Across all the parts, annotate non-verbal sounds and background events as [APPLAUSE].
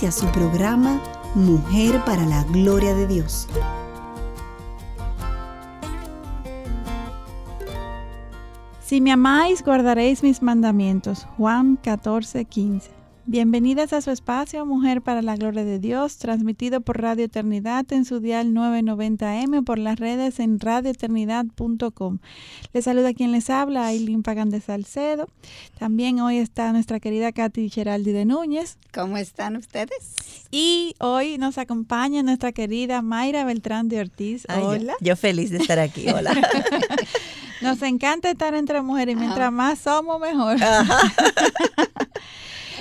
Inicia su programa Mujer para la Gloria de Dios. Si me amáis, guardaréis mis mandamientos. Juan 14, 15. Bienvenidas a su espacio Mujer para la Gloria de Dios, transmitido por Radio Eternidad en su dial 990M por las redes en radioeternidad.com. Les saluda quien les habla, Aileen Pagan de Salcedo. También hoy está nuestra querida Katy Geraldi de Núñez. ¿Cómo están ustedes? Y hoy nos acompaña nuestra querida Mayra Beltrán de Ortiz. Hola. Yo, feliz de estar aquí. Hola. [LAUGHS] nos encanta estar entre mujeres y mientras más somos, mejor. [LAUGHS]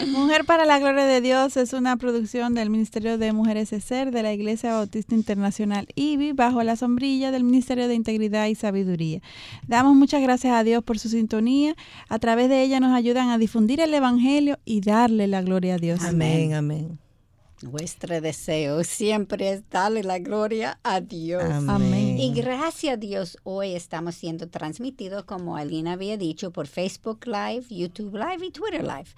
Mujer para la Gloria de Dios es una producción del Ministerio de Mujeres ESER de la Iglesia Bautista Internacional IBI bajo la sombrilla del Ministerio de Integridad y Sabiduría. Damos muchas gracias a Dios por su sintonía. A través de ella nos ayudan a difundir el Evangelio y darle la gloria a Dios. Amén, amén. Nuestro deseo siempre es darle la gloria a Dios. Amén. Y gracias a Dios, hoy estamos siendo transmitidos, como Alina había dicho, por Facebook Live, YouTube Live y Twitter Live.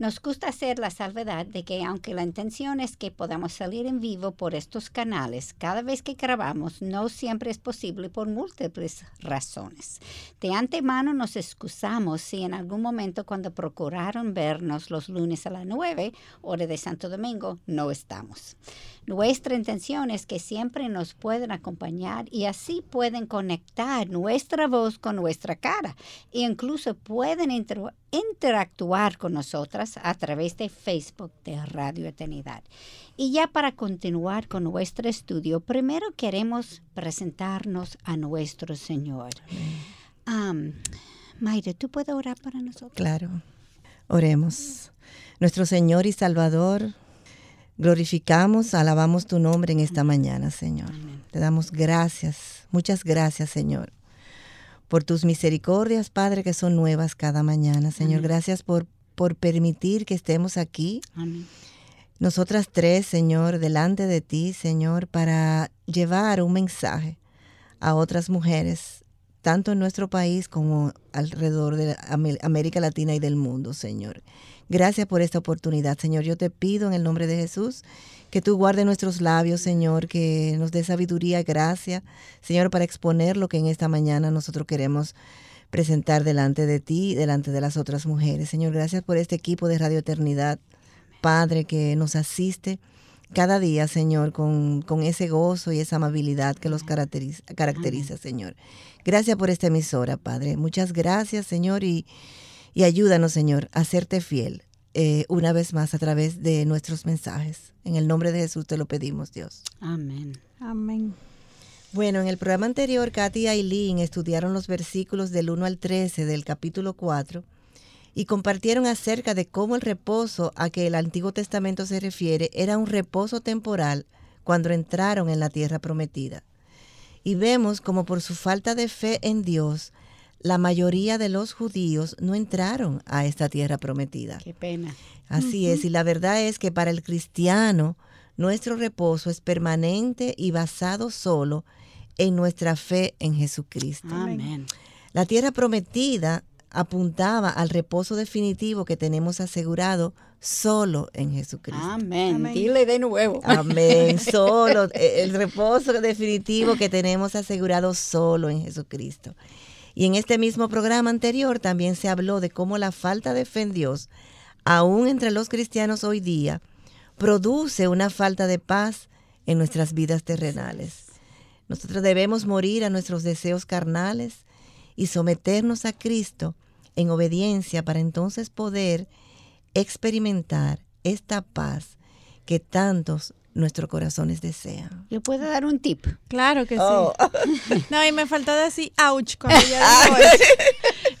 Nos gusta hacer la salvedad de que aunque la intención es que podamos salir en vivo por estos canales, cada vez que grabamos no siempre es posible por múltiples razones. De antemano nos excusamos si en algún momento cuando procuraron vernos los lunes a las 9, hora de Santo Domingo, no estamos. Nuestra intención es que siempre nos puedan acompañar y así pueden conectar nuestra voz con nuestra cara e incluso pueden interactuar con nosotras a través de Facebook de Radio Eternidad. Y ya para continuar con nuestro estudio, primero queremos presentarnos a nuestro Señor. Um, Mayra, ¿tú puedes orar para nosotros? Claro. Oremos. Nuestro Señor y Salvador, Glorificamos, alabamos tu nombre en esta mañana, Señor. Te damos gracias, muchas gracias, Señor, por tus misericordias, Padre, que son nuevas cada mañana. Señor, gracias por, por permitir que estemos aquí. Nosotras tres, Señor, delante de ti, Señor, para llevar un mensaje a otras mujeres, tanto en nuestro país como alrededor de América Latina y del mundo, Señor. Gracias por esta oportunidad, Señor. Yo te pido en el nombre de Jesús que tú guardes nuestros labios, Señor, que nos dé sabiduría y gracia, Señor, para exponer lo que en esta mañana nosotros queremos presentar delante de ti, delante de las otras mujeres. Señor, gracias por este equipo de Radio Eternidad, Padre, que nos asiste cada día, Señor, con, con ese gozo y esa amabilidad que los caracteriza, caracteriza Señor. Gracias por esta emisora, Padre. Muchas gracias, Señor, y y ayúdanos, Señor, a serte fiel eh, una vez más a través de nuestros mensajes. En el nombre de Jesús te lo pedimos, Dios. Amén. Amén. Bueno, en el programa anterior, Katy y Aileen estudiaron los versículos del 1 al 13 del capítulo 4 y compartieron acerca de cómo el reposo a que el Antiguo Testamento se refiere era un reposo temporal cuando entraron en la tierra prometida. Y vemos como por su falta de fe en Dios, la mayoría de los judíos no entraron a esta tierra prometida. Qué pena. Así es, y la verdad es que para el cristiano nuestro reposo es permanente y basado solo en nuestra fe en Jesucristo. Amén. La tierra prometida apuntaba al reposo definitivo que tenemos asegurado solo en Jesucristo. Amén. Dile de nuevo. Amén. [LAUGHS] Solo eh, el reposo definitivo que tenemos asegurado solo en Jesucristo. Y en este mismo programa anterior también se habló de cómo la falta de fe en Dios, aún entre los cristianos hoy día, produce una falta de paz en nuestras vidas terrenales. Nosotros debemos morir a nuestros deseos carnales y someternos a Cristo en obediencia para entonces poder experimentar esta paz que tantos nuestros corazones desean. Yo puedo dar un tip. Claro que Oh. sí. [LAUGHS] No, y me faltó decir ouch cuando yo [LAUGHS] digo eso.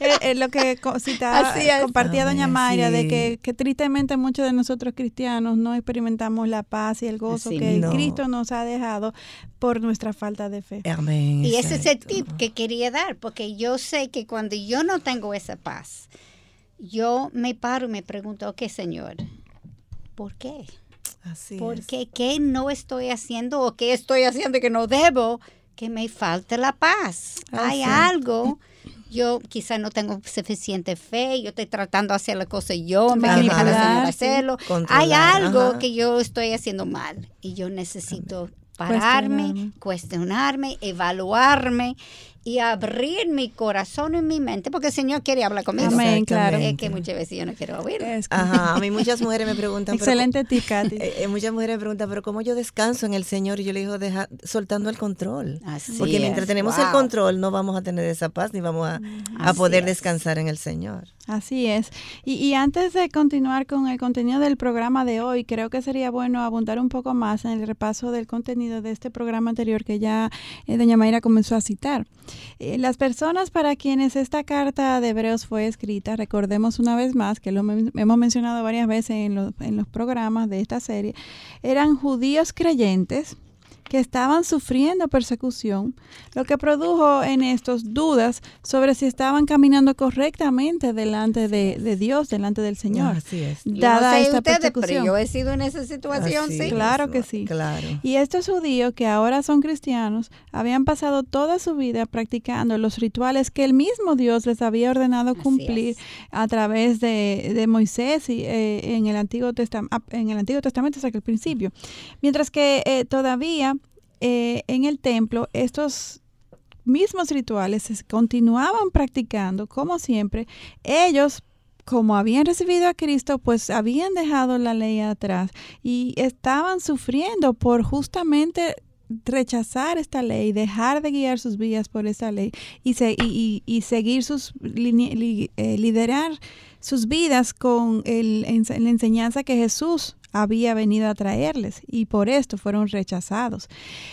Eh, eh, lo que [LAUGHS] citaba, Así es. compartía doña Amén, Mayra, de que, que tristemente muchos de nosotros cristianos no experimentamos la paz y el gozo Así que no. Cristo nos ha dejado por nuestra falta de fe. Amén. Y ese es el tip que quería dar, porque yo sé que cuando yo no tengo esa paz, yo me paro y me pregunto, ok, Señor, ¿por qué? Así ¿Por es. qué? ¿Qué no estoy haciendo o qué estoy haciendo que no debo? Que me falta la paz. Ah, Hay sí. algo. [LAUGHS] Yo quizá no tengo suficiente fe, yo estoy tratando de hacer la cosa yo, Manipular, sí. hacerlo. Hay algo ajá. que yo estoy haciendo mal y yo necesito pararme, Cuestionarme. cuestionarme, evaluarme y abrir mi corazón y mi mente, porque el Señor quiere hablar conmigo. Amén, claro. Es que muchas veces yo no quiero oír. Es que- Ajá, a mí [LAUGHS] muchas mujeres me preguntan. Excelente tip, Katy. [LAUGHS] Eh, eh, muchas mujeres me preguntan, pero ¿cómo yo descanso en el Señor? Y yo le digo, deja, soltando el control. Así Porque mientras tenemos el control, no vamos a tener esa paz ni vamos a, poder es. descansar en el Señor. Así es. Y, y antes de continuar con el contenido del programa de hoy, creo que sería bueno abundar un poco más en el repaso del contenido de este programa anterior que ya eh, doña Mayra comenzó a citar. Eh, las personas para quienes esta carta de Hebreos fue escrita, recordemos una vez más que lo hemos mencionado varias veces en en los programas de esta serie, eran judíos creyentes que estaban sufriendo persecución, lo que produjo en estos dudas sobre si estaban caminando correctamente delante de, de Dios, delante del Señor, Así es. Dada no sé esta ustedes, pero persecución. yo he sido en esa situación, Así sí. es, Claro que sí. Claro. Y estos judíos que ahora son cristianos habían pasado toda su vida practicando los rituales que el mismo Dios les había ordenado cumplir a través de, de Moisés y, eh, en, el Antiguo Testam- ah, en el Antiguo Testamento hasta que el principio. Mientras que eh, todavía eh, en el templo estos mismos rituales se continuaban practicando como siempre. Ellos como habían recibido a Cristo, pues habían dejado la ley atrás y estaban sufriendo por justamente rechazar esta ley, dejar de guiar sus vidas por esta ley y, se- y- y- seguir sus li- eh, liderar sus vidas con el, la enseñanza que Jesús había venido a traerles y por esto fueron rechazados.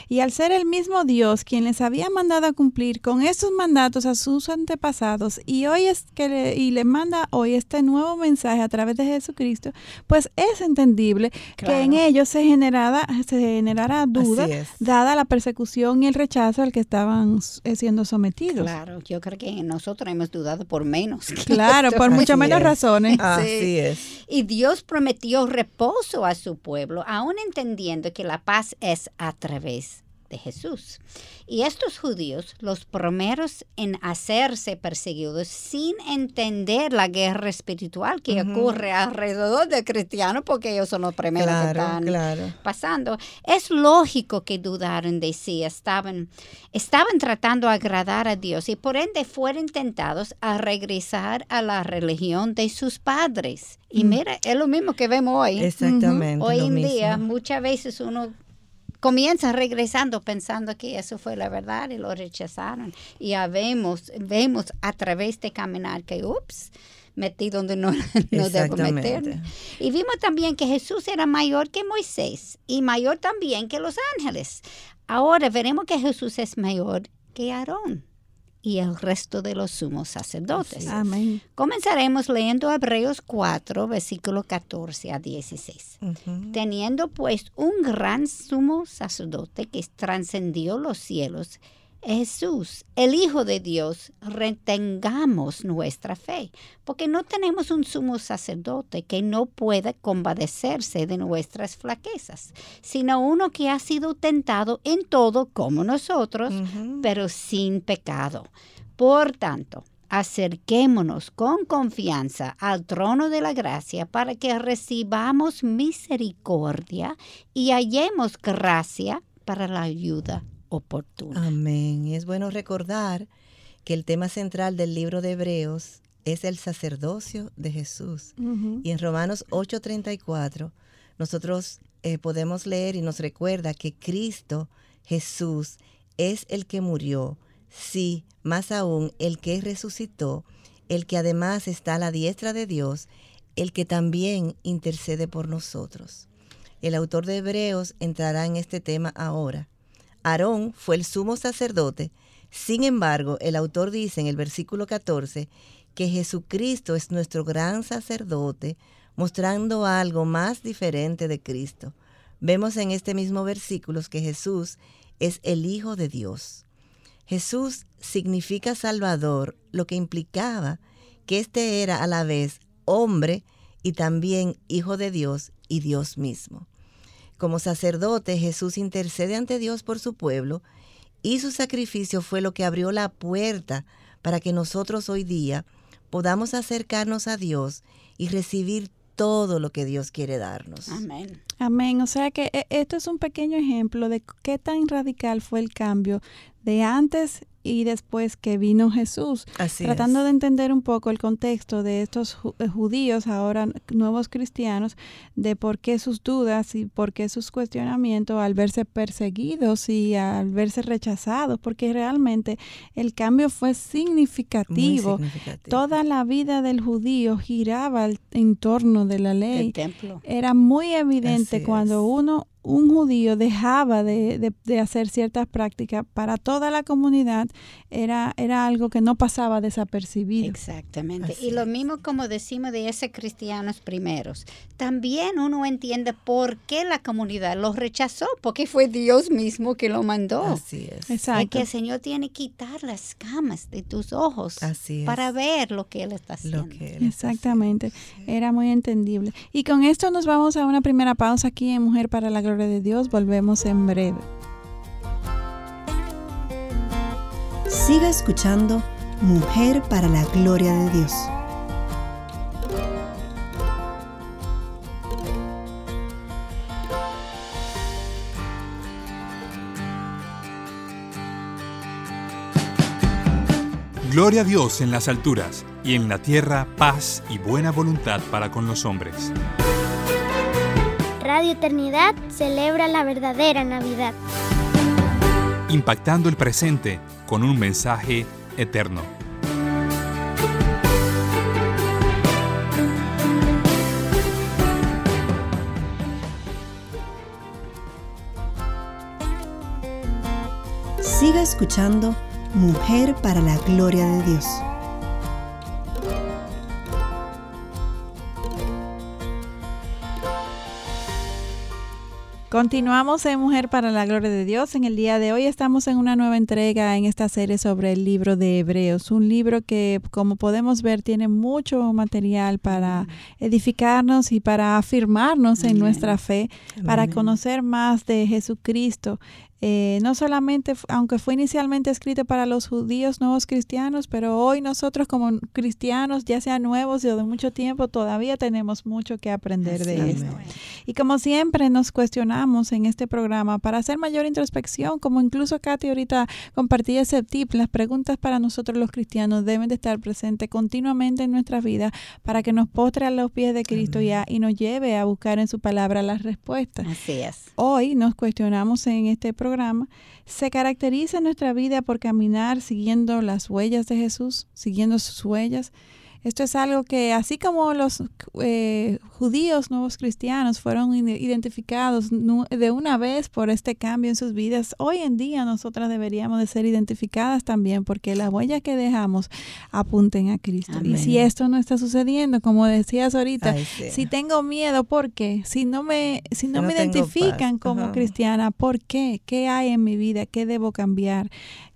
Y al ser el mismo Dios quien les había mandado a cumplir con estos mandatos a sus antepasados y hoy es que le, y le manda hoy este nuevo mensaje a través de Jesucristo, pues es entendible que en ellos se generara se generara duda dada la persecución y el rechazo al que estaban eh, siendo sometidos. Claro, yo creo que nosotros hemos dudado por menos. Claro, por Así menos es. razones. Así es. Y Dios prometió reposo a su pueblo, aún entendiendo que la paz es a través de Jesús. Y estos judíos, los primeros en hacerse perseguidos sin entender la guerra espiritual que ocurre alrededor del cristiano, porque ellos son los primeros que están claro. pasando. Es lógico que dudaron de sí, estaban, estaban tratando de agradar a Dios y por ende fueron tentados a regresar a la religión de sus padres. Y Mm. mira, es lo mismo que vemos hoy. Exactamente. hoy en mismo. día muchas veces uno comienza regresando pensando que eso fue la verdad y lo rechazaron. Y ya vemos, vemos a través de caminar que, ups, metí donde no, [LAUGHS] no debo meter. Exactamente. Y vimos también que Jesús era mayor que Moisés y mayor también que los ángeles. Ahora veremos que Jesús es mayor que Aarón y el resto de los sumos sacerdotes. Amén. Comenzaremos leyendo Hebreos 4, versículo 14 a 16. Ujú. Teniendo pues un gran sumo sacerdote que trascendió los cielos, Jesús, el Hijo de Dios, retengamos nuestra fe, porque no tenemos un sumo sacerdote que no pueda compadecerse de nuestras flaquezas, sino uno que ha sido tentado en todo como nosotros, pero sin pecado. Por tanto, acerquémonos con confianza al trono de la gracia para que recibamos misericordia y hallemos gracia para la ayuda oportuna. Amén. Y es bueno recordar que el tema central del libro de Hebreos es el sacerdocio de Jesús. Y en Romanos 8:34 nosotros eh, podemos leer y nos recuerda que Cristo Jesús es el que murió, sí, más aún el que resucitó, el que además está a la diestra de Dios, el que también intercede por nosotros. El autor de Hebreos entrará en este tema ahora. Aarón fue el sumo sacerdote, sin embargo, el autor dice en el versículo 14 que Jesucristo es nuestro gran sacerdote, mostrando algo más diferente de Cristo. Vemos en este mismo versículo que Jesús es el Hijo de Dios. Jesús significa Salvador, lo que implicaba que éste era a la vez hombre y también Hijo de Dios y Dios mismo. Como sacerdote, Jesús intercede ante Dios por su pueblo y su sacrificio fue lo que abrió la puerta para que nosotros hoy día podamos acercarnos a Dios y recibir todo lo que Dios quiere darnos. Amén. Amén. O sea que eh, esto es un pequeño ejemplo de qué tan radical fue el cambio de antes y después que vino Jesús, tratando de entender un poco el contexto de estos eh, judíos, ahora nuevos cristianos, de por qué sus dudas y por qué sus cuestionamientos al verse perseguidos y al verse rechazados, porque realmente el cambio fue significativo. Toda la vida del judío giraba en torno de la ley. Era muy evidente cuando uno un judío dejaba de, hacer ciertas prácticas para toda la comunidad, era, era algo que no pasaba desapercibido. Exactamente. y lo mismo como decimos de esos cristianos primeros. También uno entiende por qué la comunidad los rechazó, porque fue Dios mismo que lo mandó. Así es. Exacto. que el Señor tiene que quitar las camas de tus ojos para ver lo que Él está haciendo. Exactamente. Era muy entendible. Y con esto nos vamos a una primera pausa aquí en Mujer para la de Dios. Volvemos en breve. Siga escuchando Mujer para la Gloria de Dios. Gloria a Dios en las alturas y en la tierra paz y buena voluntad para con los hombres. Radio Eternidad celebra la verdadera Navidad. Impactando el presente con un mensaje eterno. Siga escuchando Mujer para la Gloria de Dios. Continuamos en Mujer para la Gloria de Dios. En el día de hoy estamos en una nueva entrega en esta serie sobre el libro de Hebreos, un libro que como podemos ver tiene mucho material para edificarnos y para afirmarnos en nuestra fe, para conocer más de Jesucristo, eh, no solamente, aunque fue inicialmente escrito para los judíos nuevos cristianos, pero hoy nosotros como cristianos, ya sean nuevos o de mucho tiempo, todavía tenemos mucho que aprender de esto. Y como siempre nos cuestionamos en este programa para hacer mayor introspección, como incluso Katy ahorita compartía ese tip, las preguntas para nosotros los cristianos deben de estar presentes continuamente en nuestra vida para que nos postre a los pies de Cristo ya y nos lleve a buscar en su palabra las respuestas. Así es. Hoy nos cuestionamos en este programa se caracteriza nuestra vida por caminar siguiendo las huellas de Jesús, siguiendo sus huellas, esto es algo que así como los eh, judíos nuevos cristianos fueron identificados de una vez por este cambio en sus vidas, hoy en día nosotras deberíamos de ser identificadas también porque las huellas que dejamos apunten a Cristo. Y si esto no está sucediendo, como decías ahorita, si tengo miedo, ¿por qué? Si no me, si no, me identifican como cristiana, ¿por qué? ¿Qué hay en mi vida? ¿Qué debo cambiar?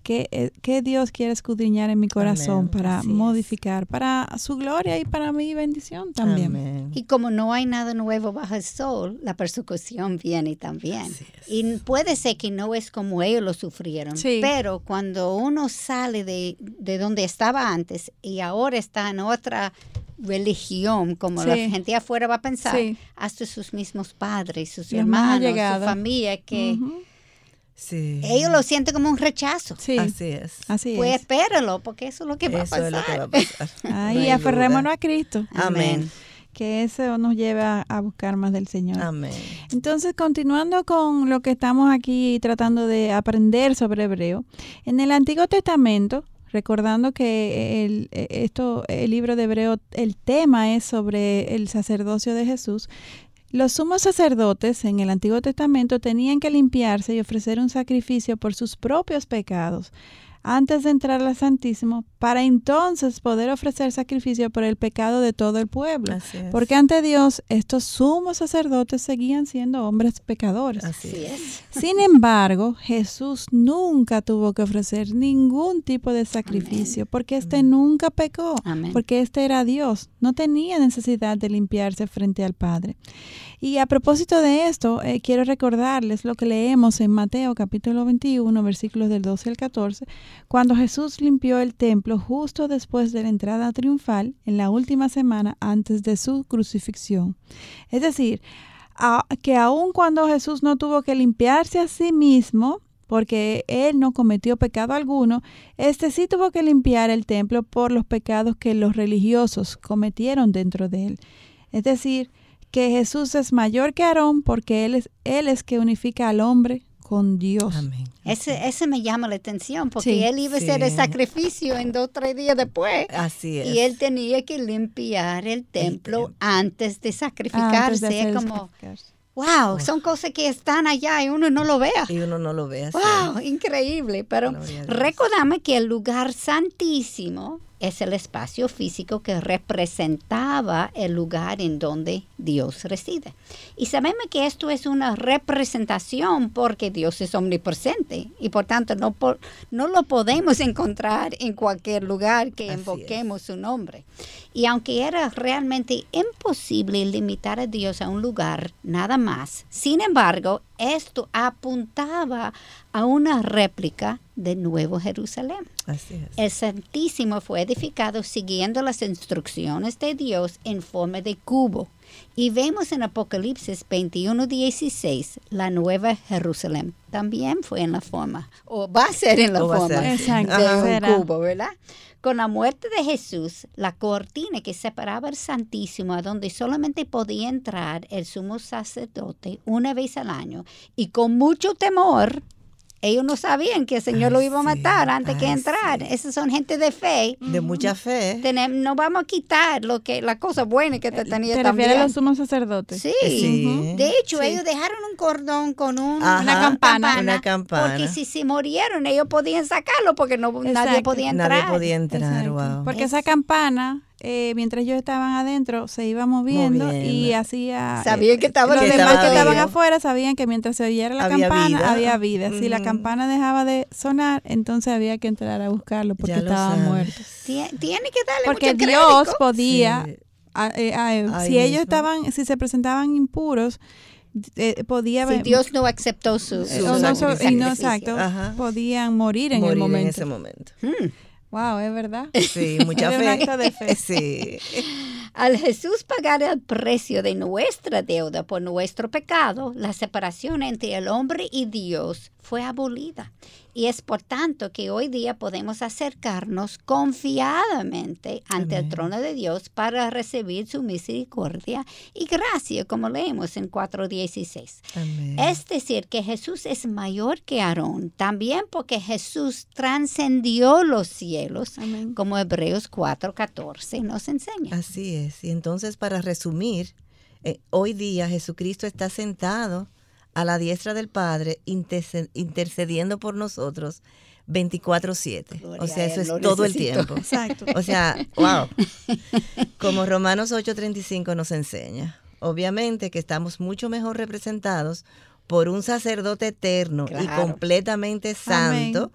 ¿Qué, eh, Dios quiere escudriñar en mi corazón para modificar, para su gloria y para mi bendición también? Y como no hay nada nuevo bajo el sol, la persecución viene también. Y puede ser que no es como ellos lo sufrieron, pero cuando uno sale de, de donde estaba antes y ahora está en otra religión, como la gente afuera va a pensar, hasta sus mismos padres, sus hermanos, su familia, que... Ellos lo sienten como un rechazo. Sí. Así es. Así pues espéralo, porque eso es lo que va a pasar. Es lo que va a pasar. Ahí, [LAUGHS] aferrémonos a Cristo. Amén. Que eso nos lleve a, buscar más del Señor. Amén. Entonces, continuando con lo que estamos aquí tratando de aprender sobre Hebreo, en el Antiguo Testamento, recordando que el, esto, el libro de Hebreo, el tema es sobre el sacerdocio de Jesús, Los sumos sacerdotes en el Antiguo Testamento tenían que limpiarse y ofrecer un sacrificio por sus propios pecados antes de entrar al Santísimo, para entonces poder ofrecer sacrificio por el pecado de todo el pueblo. Así es. Porque ante Dios estos sumos sacerdotes seguían siendo hombres pecadores. Así es. Sin embargo, Jesús nunca tuvo que ofrecer ningún tipo de sacrificio porque éste nunca pecó, Amén. porque éste era Dios, no tenía necesidad de limpiarse frente al Padre. Y a propósito de esto, eh, quiero recordarles lo que leemos en Mateo capítulo 21, versículos del 12 al 14, cuando Jesús limpió el templo justo después de la entrada triunfal en la última semana antes de su crucifixión. Es decir, que aun cuando Jesús no tuvo que limpiarse a sí mismo, porque él no cometió pecado alguno, este sí tuvo que limpiar el templo por los pecados que los religiosos cometieron dentro de él. Es decir, que Jesús es mayor que Aarón porque él es, él es que unifica al hombre con Dios. Amén. Ese, ese me llama la atención porque Sí. él iba a hacer el Sí. sacrificio en dos o tres días después. Así es. Y él tenía que limpiar el templo templo. antes de Antes sacrificarse. de hacer Es el como, sacrificarse. wow, son cosas que están allá y uno no lo vea. Y uno no lo ve así. Wow, increíble. Pero recordame que el lugar santísimo es el espacio físico que representaba el lugar en donde Dios reside. Y sabemos que esto es una representación porque Dios es omnipresente y por tanto no, no lo podemos [LAUGHS] encontrar en cualquier lugar que Así invoquemos su nombre. Y aunque era realmente imposible limitar a Dios a un lugar nada más, sin embargo, esto apuntaba a una réplica de Nuevo Jerusalén. Así es. El Santísimo fue edificado siguiendo las instrucciones de Dios en forma de cubo. Y vemos en Apocalipsis 21, 16, la nueva Jerusalén. También fue en la forma, o va a ser en la O forma de un cubo, ¿verdad? Con la muerte de Jesús, la cortina que separaba el Santísimo, a donde solamente podía entrar el sumo sacerdote una vez al año, y con mucho temor, ellos no sabían que el Señor lo Ay, iba a sí, matar antes que ay, entrar. sí. Esas son gente de fe. De mucha fe. Tenem- no vamos a quitar lo que la cosa buena que te tenía ¿Te también. a los sumos sacerdotes? Sí. Sí. De hecho, Sí. ellos dejaron un cordón con un- Ajá, una campana. una campana. Porque si se murieron, ellos podían sacarlo porque no, nadie podía entrar. Nadie podía entrar, Exacto. wow. Porque Es- esa campana, eh, mientras ellos estaban adentro, se iba moviendo, y hacía... Sabían que estaba Los Que demás estaba que estaban vivo. afuera sabían que mientras se oyera la Había campana vida. había vida. Si la Ujú. campana dejaba de sonar, entonces había que entrar a buscarlo porque estaba sabes. muerto. Tie- Tiene que darle Porque mucho Dios podía, Sí. a- eh, a- si ellos mismo. estaban, si se presentaban impuros, eh, podía Si Dios no aceptó su, Su no, exacto, Ajá. podían morir en Morir el momento. en ese momento. Hmm. Wow, es verdad. Sí, mucha [LAUGHS] un fe. acto de fe. [LAUGHS] Sí. Al Jesús pagar el precio de nuestra deuda por nuestro pecado, la separación entre el hombre y Dios fue abolida. Y es por tanto que hoy día podemos acercarnos confiadamente ante el trono de Dios para recibir su misericordia y gracia, como leemos en 4.16. Amén. Es decir, que Jesús es mayor que Aarón, también porque Jesús trascendió los cielos, Amén. como Hebreos 4.14 nos enseña. Así es. Y entonces, para resumir, eh, hoy día Jesucristo está sentado a la diestra del Padre, interce- intercediendo por nosotros 24/7. Gloria O sea, eso es todo el tiempo. Exacto. O sea, [LAUGHS] wow. Como Romanos 8:35 nos enseña. Obviamente que estamos mucho mejor representados por un sacerdote eterno y completamente Amén. santo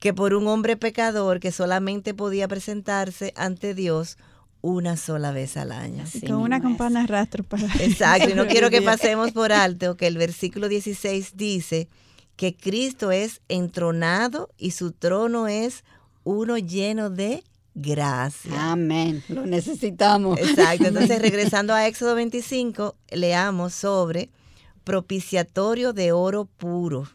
que por un hombre pecador que solamente podía presentarse ante Dios una sola vez al año. Así con una es. campana de rastro para... [LAUGHS] Exacto, y no [LAUGHS] quiero que pasemos por alto que el versículo 16 dice que Cristo es entronado y su trono es uno lleno de gracia. Amén, lo necesitamos. Exacto, entonces [LAUGHS] regresando a Éxodo 25, leamos sobre propiciatorio de oro puro.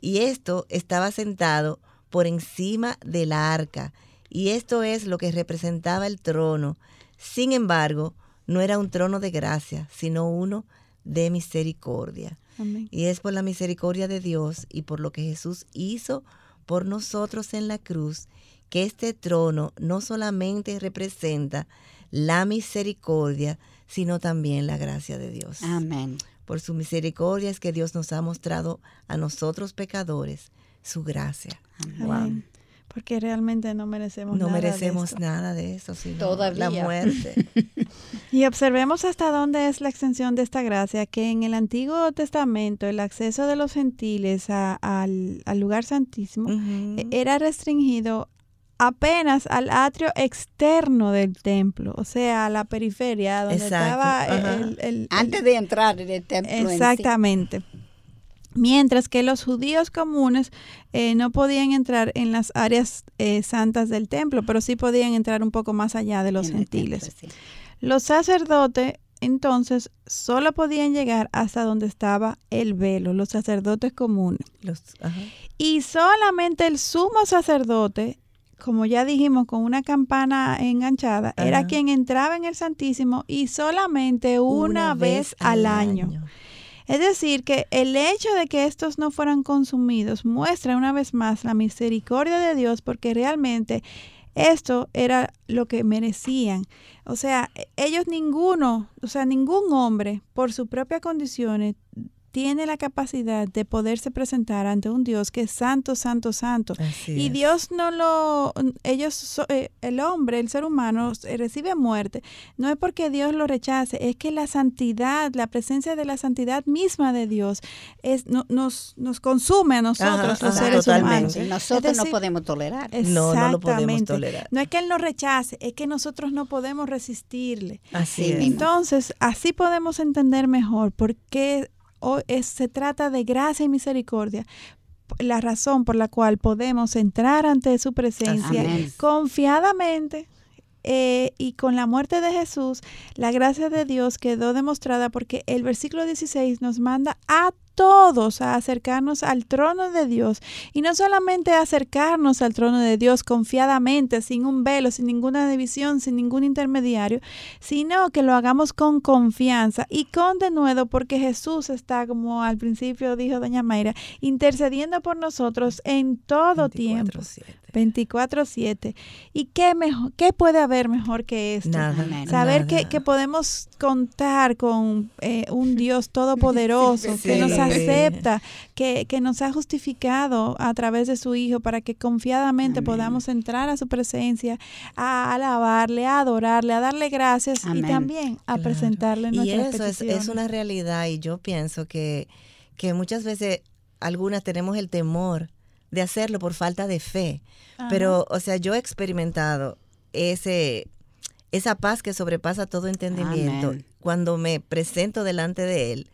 Y esto estaba sentado por encima del arca. Y esto es lo que representaba el trono. Sin embargo, no era un trono de gracia, sino uno de misericordia. Amén. Y es por la misericordia de Dios y por lo que Jesús hizo por nosotros en la cruz, que este trono no solamente representa la misericordia, sino también la gracia de Dios. Amén. Por su misericordia es que Dios nos ha mostrado a nosotros pecadores su gracia. Amén. Porque realmente no merecemos no nada. merecemos de esto. nada de eso, sino Todavía. la muerte. [LAUGHS] Y observemos hasta dónde es la extensión de esta gracia, que en el Antiguo Testamento el acceso de los gentiles a- al, al lugar santísimo eh, era restringido apenas al atrio externo del templo, o sea, a la periferia, donde Exacto, estaba el, el- el- Antes de entrar en el templo. en sí. Mientras que los judíos comunes eh, no podían entrar en las áreas eh, santas del templo, pero sí podían entrar un poco más allá de los En el templo, gentiles. sí. Los sacerdotes entonces solo podían llegar hasta donde estaba el velo, los sacerdotes comunes. Los- ajá. Y solamente el sumo sacerdote, como ya dijimos, con una campana enganchada, era quien entraba en el Santísimo y solamente una, vez, al año. Es decir, que el hecho de que estos no fueran consumidos muestra una vez más la misericordia de Dios porque realmente esto era lo que merecían. O sea, ellos ninguno, o sea, ningún hombre por sus propias condiciones tiene la capacidad de poderse presentar ante un Dios que es santo, santo, santo. Así Y es. Dios no lo, ellos, so- eh, el hombre, el ser humano eh, recibe muerte. No es porque Dios lo rechace, es que la santidad, la presencia de la santidad misma de Dios es, no- nos, nos consume a nosotros, Ajá, los ajá, seres totalmente. humanos. Nosotros no podemos tolerar. No, no lo podemos tolerar. No es que Él nos rechace, es que nosotros no podemos resistirle. Así es. Entonces, así podemos entender mejor por qué es- se trata de gracia y misericordia. La razón por la cual podemos entrar ante su presencia Amén. confiadamente eh, y con la muerte de Jesús, la gracia de Dios quedó demostrada porque el versículo 16 nos manda a todos a acercarnos al trono de Dios y no solamente acercarnos al trono de Dios confiadamente, sin un velo, sin ninguna división, sin ningún intermediario, sino que lo hagamos con confianza y con denuedo porque Jesús está, como al principio dijo doña Mayra, intercediendo por nosotros en todo tiempo. 24/7. 24/7. ¿Y qué, mejor, qué puede haber mejor que esto? Nada. Saber que, nada. que podemos contar con eh, un Dios [LAUGHS] todopoderoso que Sí. nos acepta, que, que nos ha justificado a través de su Hijo para que confiadamente Amén. podamos entrar a su presencia, a alabarle, a adorarle, a darle gracias y también a Claro. presentarle Y nuestras eso es, es una realidad y yo pienso que, que muchas veces algunas tenemos el temor de hacerlo por falta de fe. Ajá. Pero, o sea, yo he experimentado ese, esa paz que sobrepasa todo entendimiento Amén. cuando me presento delante de Él,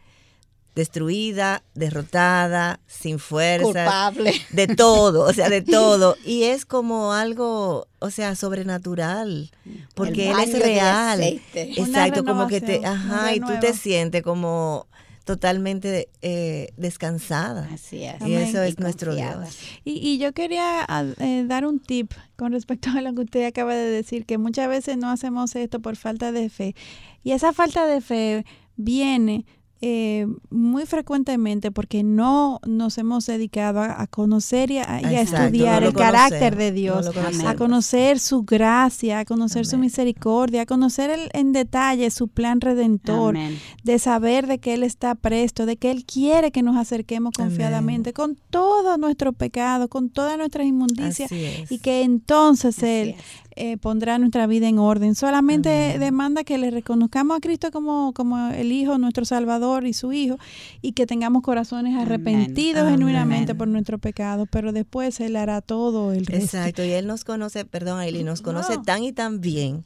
destruida, derrotada, sin fuerzas, Culpable. de todo, o sea, de [LAUGHS] todo. Y es como algo, o sea, sobrenatural, porque Él es real. Exacto, como que te, ajá, y tú te sientes como totalmente eh, descansada. Así es. Y Amén. eso es Y nuestro. Dios. Y, y yo quería ah, eh, dar un tip con respecto a lo que usted acaba de decir, que muchas veces no hacemos esto por falta de fe. Y esa falta de fe viene eh, muy frecuentemente porque no nos hemos dedicado a, a conocer y a, y a Exacto, estudiar no el carácter de Dios, a conocer su gracia, a conocer su misericordia, a conocer el- en detalle su plan redentor, Amén. de saber de que Él está presto, de que Él quiere que nos acerquemos Amén. confiadamente con todo nuestro pecado, con todas nuestras inmundicias, y que entonces Así Él es. eh, pondrá nuestra vida en orden. Solamente Amén. demanda que le reconozcamos a Cristo como, como el Hijo, nuestro Salvador y su Hijo, y que tengamos corazones arrepentidos genuinamente por nuestro pecado, pero después Él hará todo el resto. Exacto, y Él nos conoce, perdón, Aileen, nos conoce No. tan y tan bien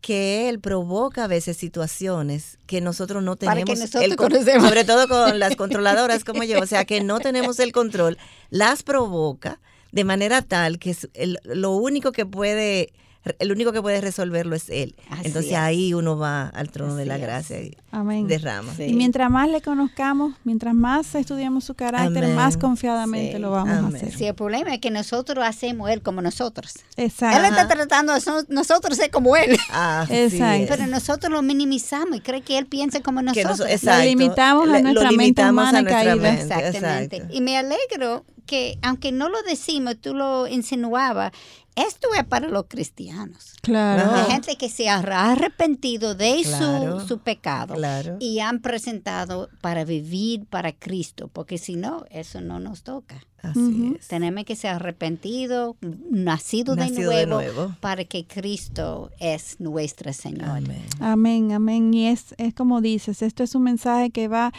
que Él provoca a veces situaciones que nosotros no Para tenemos que nosotros el con- conocemos. sobre todo con las controladoras como yo, o sea, que no [LAUGHS] tenemos el control, las provoca de manera tal que es el- lo único que puede el único que puede resolverlo es él. Así Entonces es. ahí uno va al trono de la gracia y Amén. derrama. Sí. Y mientras más le conozcamos, mientras más estudiamos su carácter, Amén. más confiadamente Sí. lo vamos Amén. a hacer. Sí, el problema es que nosotros hacemos él como nosotros. Exacto. Él está tratando de so- nosotros ser como él. [LAUGHS] Exacto. Pero nosotros lo minimizamos y cree que él piensa como Que nosotros. noso- exacto. limitamos a nuestra lo mente limitamos humana a nuestra caída. mente, Exactamente. exacto. Y me alegro que aunque no lo decimos, tú lo insinuabas, esto es para los cristianos. Claro. La gente que se ha arrepentido de Claro, su, su pecado claro. y han presentado para vivir para Cristo, porque si no, eso no nos toca. Así es. Tenemos que ser arrepentidos, nacido, de, nuevo, de nuevo. para que Cristo es nuestro Señor. Amén. Amén, amén. Y es, es como dices, esto es un mensaje que va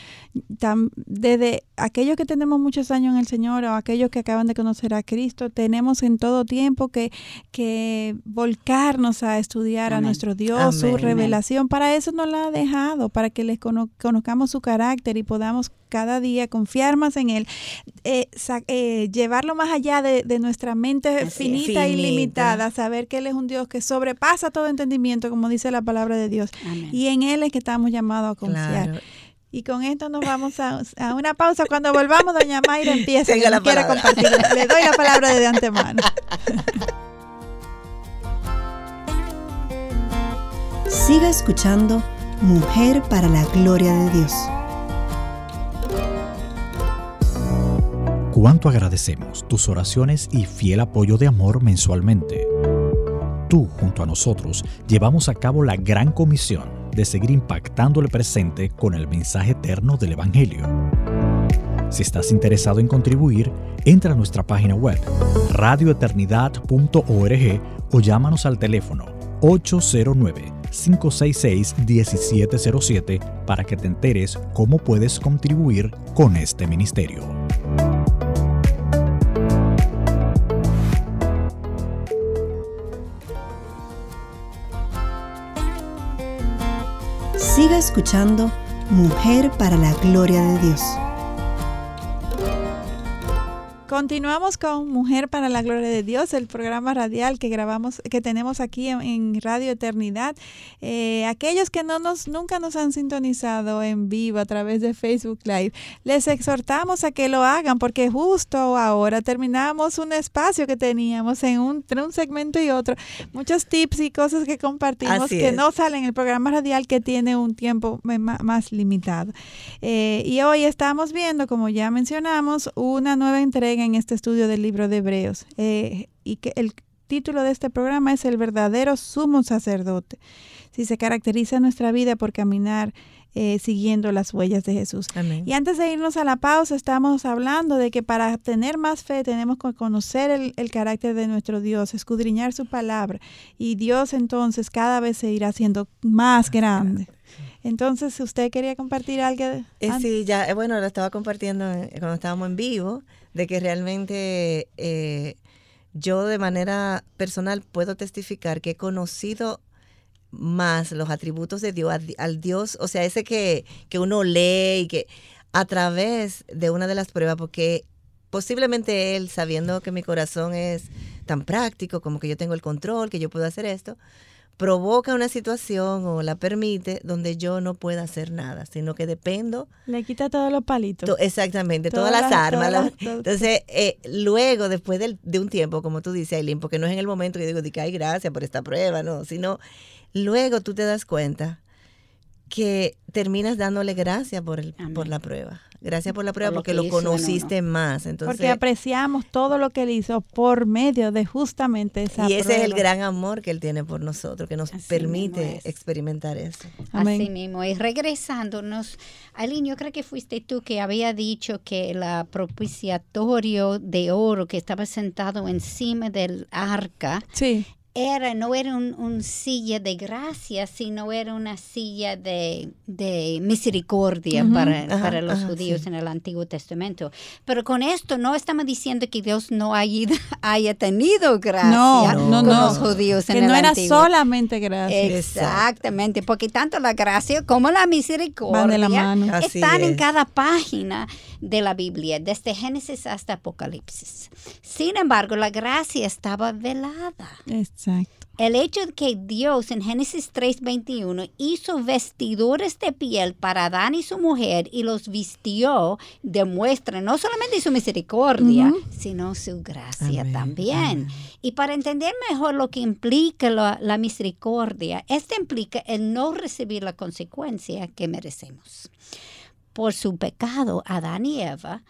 tam- desde aquellos que tenemos muchos años en el Señor o aquellos que acaban de conocer a Cristo, tenemos en todo tiempo que, que volcarnos a estudiar a nuestro Dios, su revelación. Para eso nos la ha dejado, para que les cono- conozcamos su carácter y podamos cada día confiar más en Él, eh, eh, llevarlo más allá de, de nuestra mente Así finita y Finita. limitada, saber que Él es un Dios que sobrepasa todo entendimiento, como dice la palabra de Dios. Amén. Y en Él es que estamos llamados a confiar. Claro. Y con esto nos vamos a, a una pausa. Cuando volvamos, doña Mayra empieza. Tenga que la quiere compartir. Le doy la palabra de antemano. Siga escuchando Mujer para la Gloria de Dios. Cuánto agradecemos tus oraciones y fiel apoyo de amor mensualmente. Tú, junto a nosotros, llevamos a cabo la gran comisión de seguir impactando el presente con el mensaje eterno del Evangelio. Si estás interesado en contribuir, entra a nuestra página web radioeternidad.org o llámanos al teléfono 809-566-1707 para que te enteres cómo puedes contribuir con este ministerio. Siga escuchando Mujer para la Gloria de Dios. Continuamos con Mujer para la Gloria de Dios, el programa radial que grabamos, que tenemos aquí en, en Radio Eternidad. Eh, aquellos que no nos, nunca nos han sintonizado en vivo a través de Facebook Live, les exhortamos a que lo hagan porque justo ahora terminamos un espacio que teníamos en un, entre un segmento y otro, muchos tips y cosas que compartimos Así que es. no salen en el programa radial que tiene un tiempo más limitado. Eh, y hoy estamos viendo, como ya mencionamos, una nueva entrega en este estudio del libro de Hebreos. Eh, y que el título de este programa es El verdadero sumo sacerdote. Si se caracteriza nuestra vida por caminar eh, siguiendo las huellas de Jesús. Amén. Y antes de irnos a la pausa, estamos hablando de que para tener más fe tenemos que conocer el, el carácter de nuestro Dios, escudriñar su palabra. Y Dios entonces cada vez se irá haciendo más grande. Entonces, ¿usted quería compartir algo? Eh, sí, ya, eh, bueno, lo estaba compartiendo eh, cuando estábamos en vivo, de que realmente eh, yo de manera personal puedo testificar que he conocido más los atributos de Dios, al, Dios, o sea, ese que, que uno lee y que a través de una de las pruebas, porque posiblemente Él, sabiendo que mi corazón es tan práctico, como que yo tengo el control, que yo puedo hacer esto, provoca una situación o la permite donde yo no pueda hacer nada, sino que dependo Le quita todos los palitos. To- exactamente, todas, Todas las las- armas. todas las- entonces, eh, luego, después del- de un tiempo, como tú dices, Aileen, porque no es en el momento que digo, de que hay gracias por esta prueba, no, sino luego tú te das cuenta que terminas dándole gracias por, el, Amén. por la prueba. Gracias por la prueba lo porque que lo hizo conociste más. Entonces, porque apreciamos todo lo que él hizo por medio de justamente esa y ese es el gran amor que Él tiene por nosotros, que nos Así permite es. experimentar eso. Amén. Así mismo. Y regresándonos, Aileen, yo creo que fuiste tú que había dicho que el propiciatorio de oro que estaba sentado encima del arca Sí, era, no era un, un silla de gracia, sino era una silla de, de misericordia para, Ajá, para los ajá, judíos sí. en el Antiguo Testamento. Pero con esto no estamos diciendo que Dios no haya, [LAUGHS] haya tenido gracia No, no, con no. los judíos en que el no era Antiguo. solamente gracias. Exactamente, porque tanto la gracia como la misericordia Van de la mano. Así están en cada página de la Biblia, desde Génesis hasta Apocalipsis. Sin embargo, la gracia estaba velada. Exacto. El hecho de que Dios en Génesis 3:21 hizo vestidores de piel para Adán y su mujer y los vistió demuestra no solamente su misericordia, sino su gracia Amén, también. amén. Y para entender mejor lo que implica la, la misericordia, esto implica el no recibir la consecuencia que merecemos. Por su pecado, Adán y Eva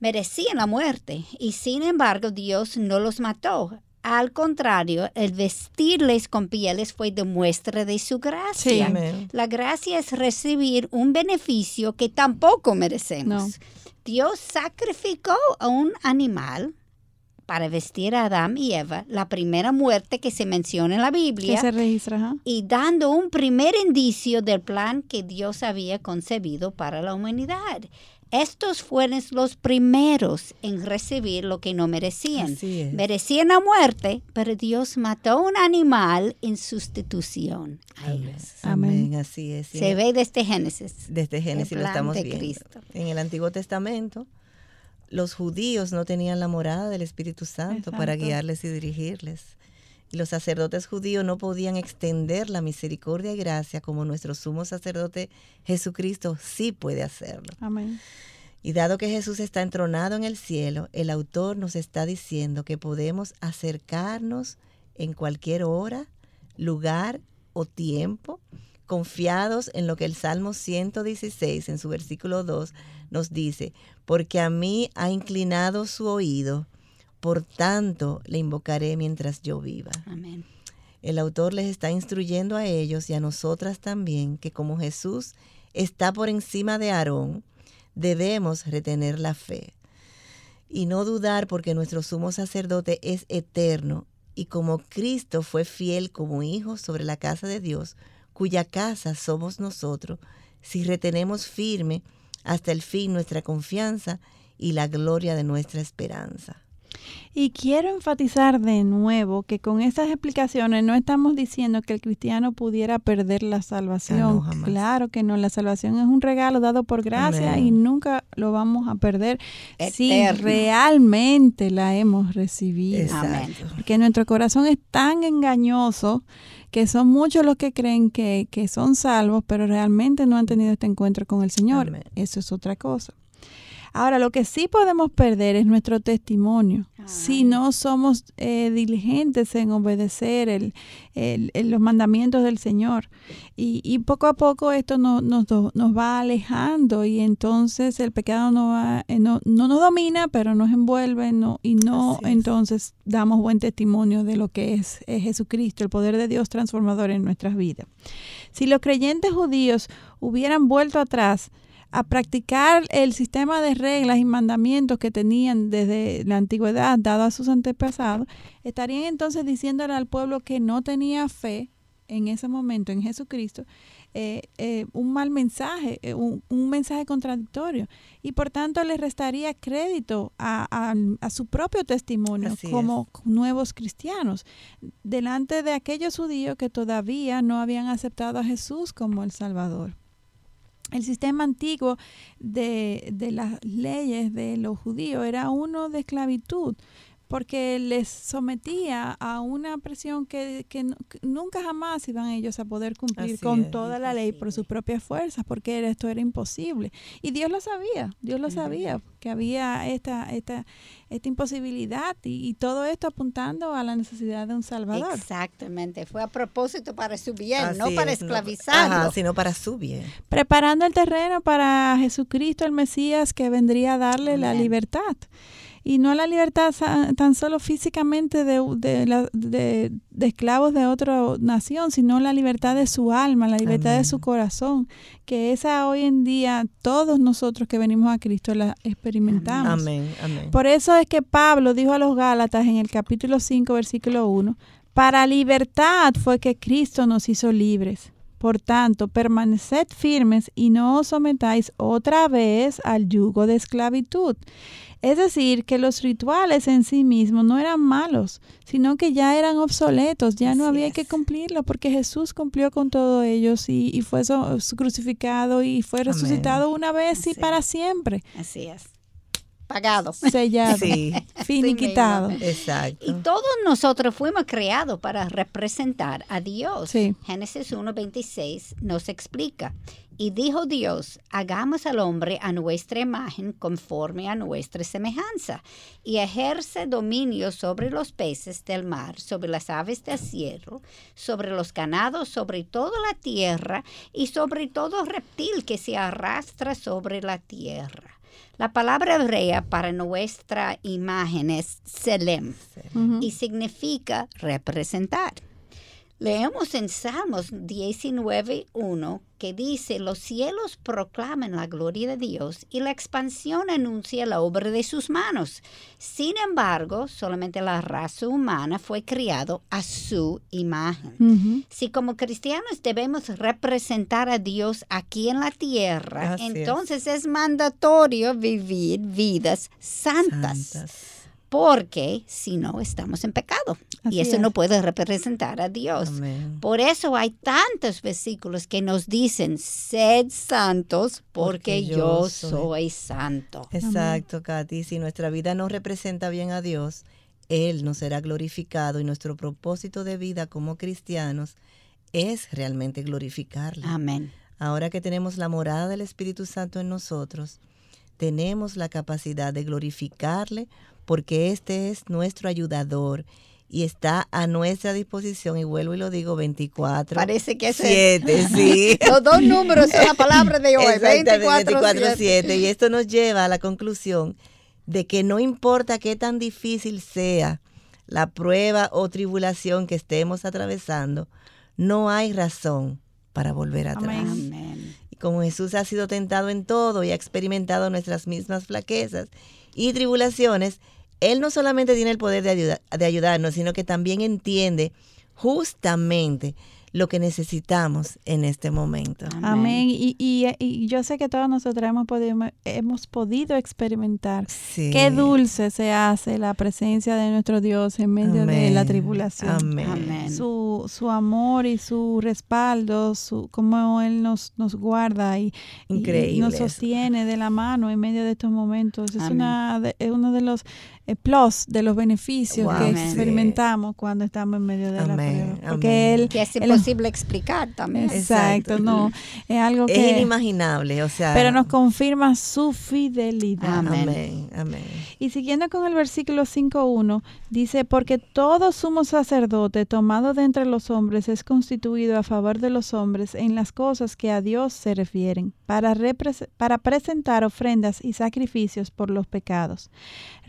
merecían la muerte y sin embargo Dios no los mató. Al contrario, el vestirles con pieles fue de muestra de su gracia. La gracia es recibir un beneficio que tampoco merecemos. No. Dios sacrificó a un animal para vestir a Adán y Eva, la primera muerte que se menciona en la Que Biblia, se registra, y dando un primer indicio del plan que Dios había concebido para la humanidad. Estos fueron los primeros en recibir lo que no merecían. Así es. Merecían la muerte, pero Dios mató un animal en sustitución a ellos. Amén. Amén, así es. Se ve desde Génesis. Desde Génesis lo estamos de viendo. Cristo. En el Antiguo Testamento, los judíos no tenían la morada del Espíritu Santo para guiarles y dirigirles. Y los sacerdotes judíos no podían extender la misericordia y gracia como nuestro sumo sacerdote Jesucristo sí puede hacerlo. Amén. Y dado que Jesús está entronado en el cielo, el autor nos está diciendo que podemos acercarnos en cualquier hora, lugar o tiempo, confiados en lo que el Salmo 116 en su versículo 2 nos dice, porque a mí ha inclinado su oído, por tanto le invocaré mientras yo viva. Amén. El autor les está instruyendo a ellos y a nosotras también que como Jesús está por encima de Aarón, debemos retener la fe y no dudar porque nuestro sumo sacerdote es eterno y como Cristo fue fiel como hijo sobre la casa de Dios, cuya casa somos nosotros, si retenemos firme hasta el fin nuestra confianza y la gloria de nuestra esperanza. Y quiero enfatizar de nuevo que con estas explicaciones no estamos diciendo que el cristiano pudiera perder la salvación. Ah, no, claro que no, la salvación es un regalo dado por gracia Amén. y nunca lo vamos a perder si realmente la hemos recibido. Amén. Porque nuestro corazón es tan engañoso que son muchos los que creen que, que son salvos, pero realmente no han tenido este encuentro con el Señor. Amén. Eso es otra cosa. Ahora, lo que sí podemos perder es nuestro testimonio. Si Ay. no somos eh, diligentes en obedecer el, el- el- los mandamientos del Señor. Y, y poco a poco esto no- nos, nos va alejando y entonces el pecado no, va- eh, no, no nos domina, pero nos envuelve no, y no entonces damos buen testimonio de lo que es, es Jesucristo, el poder de Dios transformador en nuestras vidas. Si los creyentes judíos hubieran vuelto atrás, a practicar el sistema de reglas y mandamientos que tenían desde la antigüedad dado a sus antepasados, estarían entonces diciéndole al pueblo que no tenía fe en ese momento en Jesucristo, eh, eh, un mal mensaje, eh, un, un mensaje contradictorio, y por tanto le restaría crédito a, a- a su propio testimonio Así es. como nuevos cristianos, delante de aquellos judíos que todavía no habían aceptado a Jesús como el Salvador. El sistema antiguo de, de las leyes de los judíos era uno de esclavitud, porque les sometía a una presión que, que nu- que nunca jamás iban ellos a poder cumplir Así con es, toda la ley por sus propias fuerzas, porque era- esto era imposible. Y Dios lo sabía, Dios lo sabía, que había esta, esta, esta imposibilidad y, y todo esto apuntando a la necesidad de un Salvador. Exactamente. Fue a propósito para su bien, no para es, no- esclavizarlo. ajá, sino para su bien. preparando el terreno para Jesucristo el Mesías que vendría a darle la libertad. Y no la libertad tan solo físicamente de, de, de- de esclavos de otra nación, sino la libertad de su alma, la libertad de su corazón, que esa hoy en día todos nosotros que venimos a Cristo la experimentamos. Amén, amén. Por eso es que Pablo dijo a los Gálatas en el capítulo 5, versículo 1, para libertad fue que Cristo nos hizo libres. Por tanto, permaneced firmes y no os sometáis otra vez al yugo de esclavitud. Es decir, que los rituales en sí mismos no eran malos, sino que ya eran obsoletos, ya no Así había es. que cumplirlo, porque Jesús cumplió con todos ellos y, y fue so- crucificado y fue Amén. resucitado una vez y para siempre, Así es. Pagado. sellado Sí, finiquitado. exacto. Y todos nosotros fuimos creados para representar a Dios. Sí. Génesis 1.26 nos explica. Y dijo Dios, hagamos al hombre a nuestra imagen conforme a nuestra semejanza, y ejerce dominio sobre los peces del mar, sobre las aves del cielo, sobre los ganados, sobre toda la tierra, y sobre todo reptil que se arrastra sobre la tierra. La palabra hebrea para nuestra imagen es selem y significa representar. Leemos en Salmos 19.1 que dice, los cielos proclaman la gloria de Dios y la expansión anuncia la obra de sus manos. Sin embargo, solamente la raza humana fue criado a su imagen. Si como cristianos debemos representar a Dios aquí en la tierra, entonces es. mandatorio vivir vidas santas porque si no estamos en pecado. y eso no puede representar a Dios. Por eso hay tantos versículos que nos dicen, sed santos porque, yo, soy. santo. Exacto, Katy. Si nuestra vida no representa bien a Dios, Él no será glorificado y nuestro propósito de vida como cristianos es realmente glorificarle. Amén. Ahora que tenemos la morada del Espíritu Santo en nosotros, tenemos la capacidad de glorificarle porque este es nuestro ayudador y está a nuestra disposición, y vuelvo y lo digo, 24. Parece que es 7, [LAUGHS] sí. Los dos números son la palabra de hoy, 24, 24 7. Y esto nos lleva a la conclusión de que no importa qué tan difícil sea la prueba o tribulación que estemos atravesando, no hay razón para volver atrás. Amén. Y como Jesús ha sido tentado en todo y ha experimentado nuestras mismas flaquezas y tribulaciones, él no solamente tiene el poder de, de ayudarnos, sino que también entiende justamente lo que necesitamos en este momento. Amén. Y, y, yo sé que todos nosotros hemos podido, hemos podido experimentar qué dulce se hace la presencia de nuestro Dios en medio de la tribulación. Amén. Su, su amor y su respaldo, su cómo Él nos, nos guarda y, nos sostiene de la mano en medio de estos momentos. Es, una es uno de los plus de los beneficios que experimentamos cuando estamos en medio de la prueba. Porque Él... Que es imposible explicar también. Exacto, no. Es algo que... Es inimaginable, o sea... Pero nos confirma su fidelidad. Amén, amén. Y siguiendo con el versículo 5.1, dice, porque todo sumo sacerdote tomado de entre los hombres es constituido a favor de los hombres en las cosas que a Dios se refieren, para, para presentar ofrendas y sacrificios por los pecados.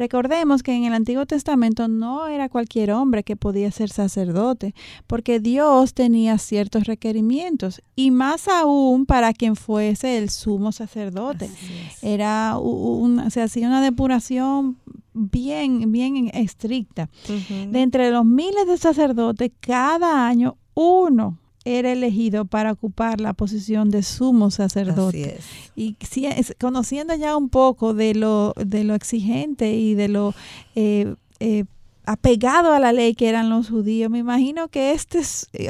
Recordemos que en el Antiguo Testamento no era cualquier hombre que podía ser sacerdote, porque Dios tenía ciertos requerimientos y más aún para quien fuese el sumo sacerdote. Era se hacía una depuración bien, bien estricta. De entre los miles de sacerdotes, cada año uno era elegido para ocupar la posición de sumo sacerdote. Y si, conociendo ya un poco de lo, de lo exigente y de lo eh, eh, apegado a la ley que eran los judíos, me imagino que este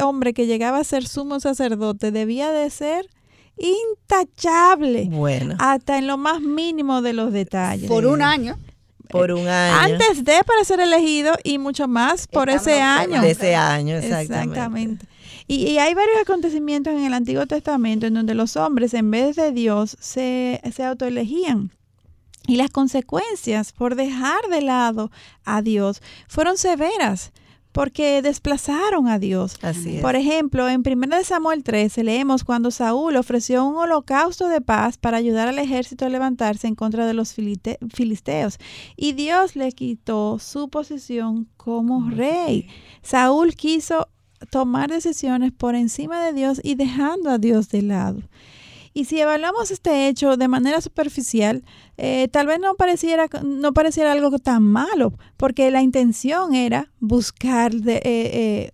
hombre que llegaba a ser sumo sacerdote debía de ser intachable. Bueno. Hasta en lo más mínimo de los detalles. Por un año. Por un año. Antes de para ser elegido y mucho más por ese año. De ese año, exactamente. exactamente. Y, hay varios acontecimientos en el Antiguo Testamento en donde los hombres, en vez de Dios, se, se autoelegían. Y las consecuencias por dejar de lado a Dios fueron severas porque desplazaron a Dios. Así Por ejemplo, en 1 Samuel 13 leemos cuando Saúl ofreció un holocausto de paz para ayudar al ejército a levantarse en contra de los filisteos y Dios le quitó su posición como rey. Saúl quiso tomar decisiones por encima de Dios y dejando a Dios de lado. Y si evaluamos este hecho de manera superficial, eh, tal vez no pareciera, no pareciera algo tan malo, porque la intención era buscar de, eh, eh,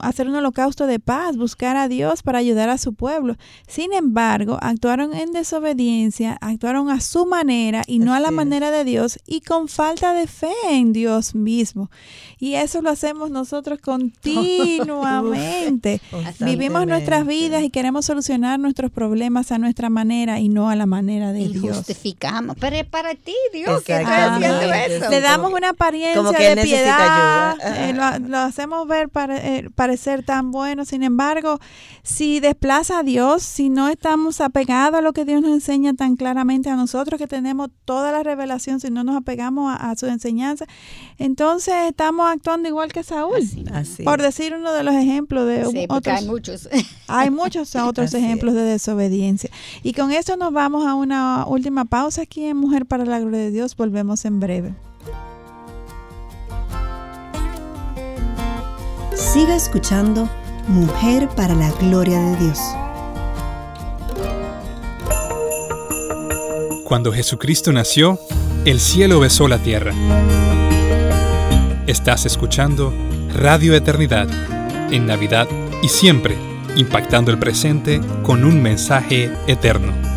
hacer un holocausto de paz, buscar a Dios para ayudar a su pueblo. Sin embargo, actuaron en desobediencia, actuaron a su manera y no a la manera de Dios y con falta de fe en Dios mismo. Y eso lo hacemos nosotros continuamente. [LAUGHS] Vivimos nuestras vidas y queremos solucionar nuestros problemas a nuestra manera y no a la manera de y Dios. justificamos. Pero es para ti, Dios, que haciendo eso. Le damos una apariencia de piedad. Eh, lo, lo hacemos ver para eh, parecer tan bueno. Sin embargo, si desplaza a Dios, si no estamos apegados a lo que Dios nos enseña tan claramente a nosotros, que tenemos toda la revelación, si no nos apegamos a, su enseñanza, entonces estamos actuando igual que Saúl. por decir uno de los ejemplos de sí, otros. Hay muchos. [LAUGHS] Hay muchos [LAUGHS] otros ejemplos de desobediencia. Y con esto nos vamos a una última pausa aquí en Mujer para la Gloria de Dios. Volvemos en breve. Siga escuchando Mujer para la Gloria de Dios. Cuando Jesucristo nació, el cielo besó la tierra. Estás escuchando Radio Eternidad en Navidad y siempre, impactando el presente con un mensaje eterno.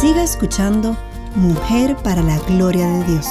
Siga escuchando Mujer para la Gloria de Dios.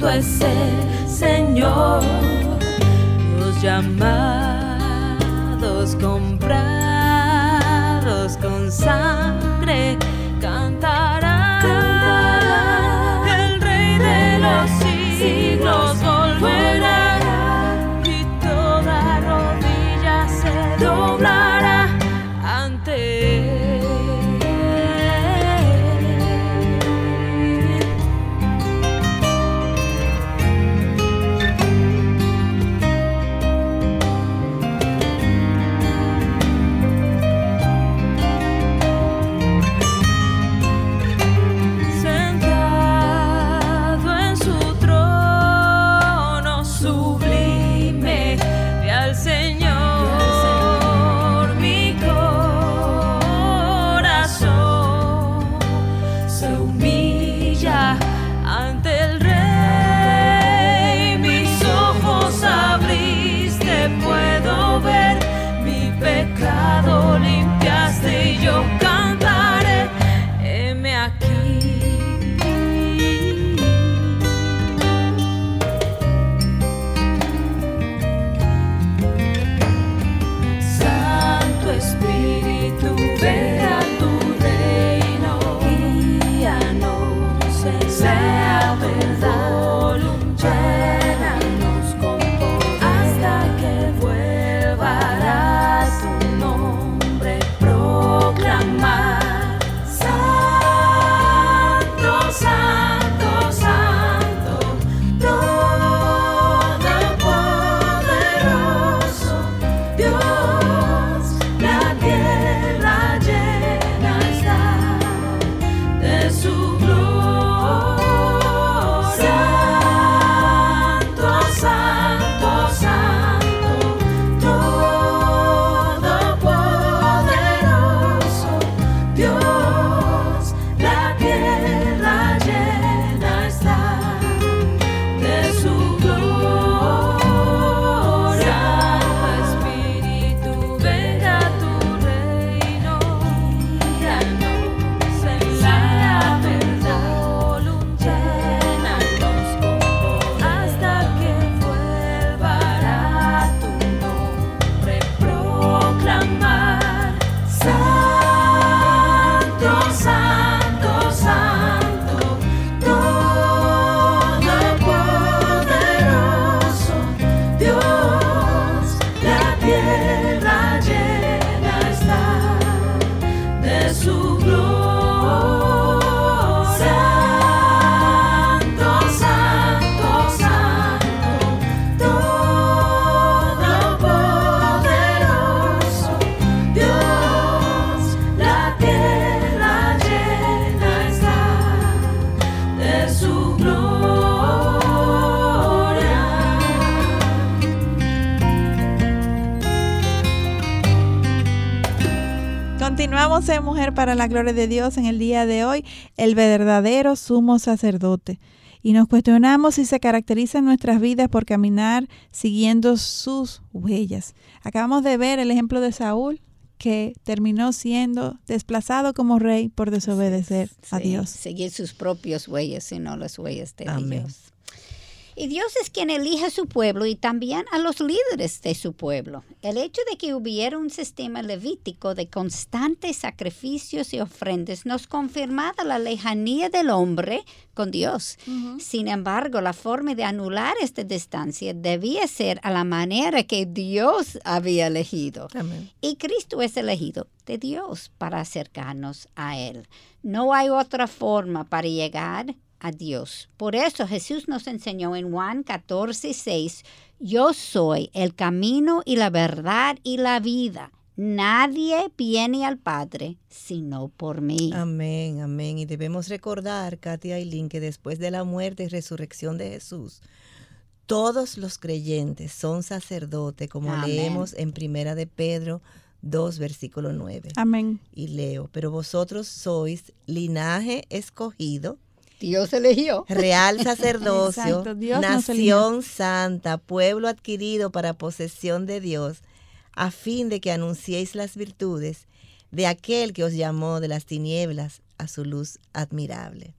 Cristo es el Señor. Los llamados como Continuamos en Mujer para la Gloria de Dios en el día de hoy, el verdadero sumo sacerdote. Y nos cuestionamos si se caracterizan nuestras vidas por caminar siguiendo sus huellas. Acabamos de ver el ejemplo de Saúl, que terminó siendo desplazado como rey por desobedecer a Dios. Seguir sus propios huellas y no las huellas de Dios. Y Dios es quien elige a su pueblo y también a los líderes de su pueblo. El hecho de que hubiera un sistema levítico de constantes sacrificios y ofrendas nos confirmaba la lejanía del hombre con Dios. Sin embargo, la forma de anular esta distancia debía ser a la manera que Dios había elegido. Y Cristo es elegido de Dios para acercarnos a Él. No hay otra forma para llegar a Dios. Por eso Jesús nos enseñó en Juan 14, 6, yo soy el camino y la verdad y la vida. Nadie viene al Padre sino por mí. Amén, amén. Y debemos recordar, Katia Lynn, que después de la muerte y resurrección de Jesús, todos los creyentes son sacerdotes, como leemos en Primera de Pedro 2, versículo 9. Amén. Y leo, pero vosotros sois linaje escogido, Dios eligió. Real [LAUGHS] sacerdocio, nación santa, pueblo adquirido para posesión de Dios, a fin de que anunciéis las virtudes de aquel que os llamó de las tinieblas a su luz admirable.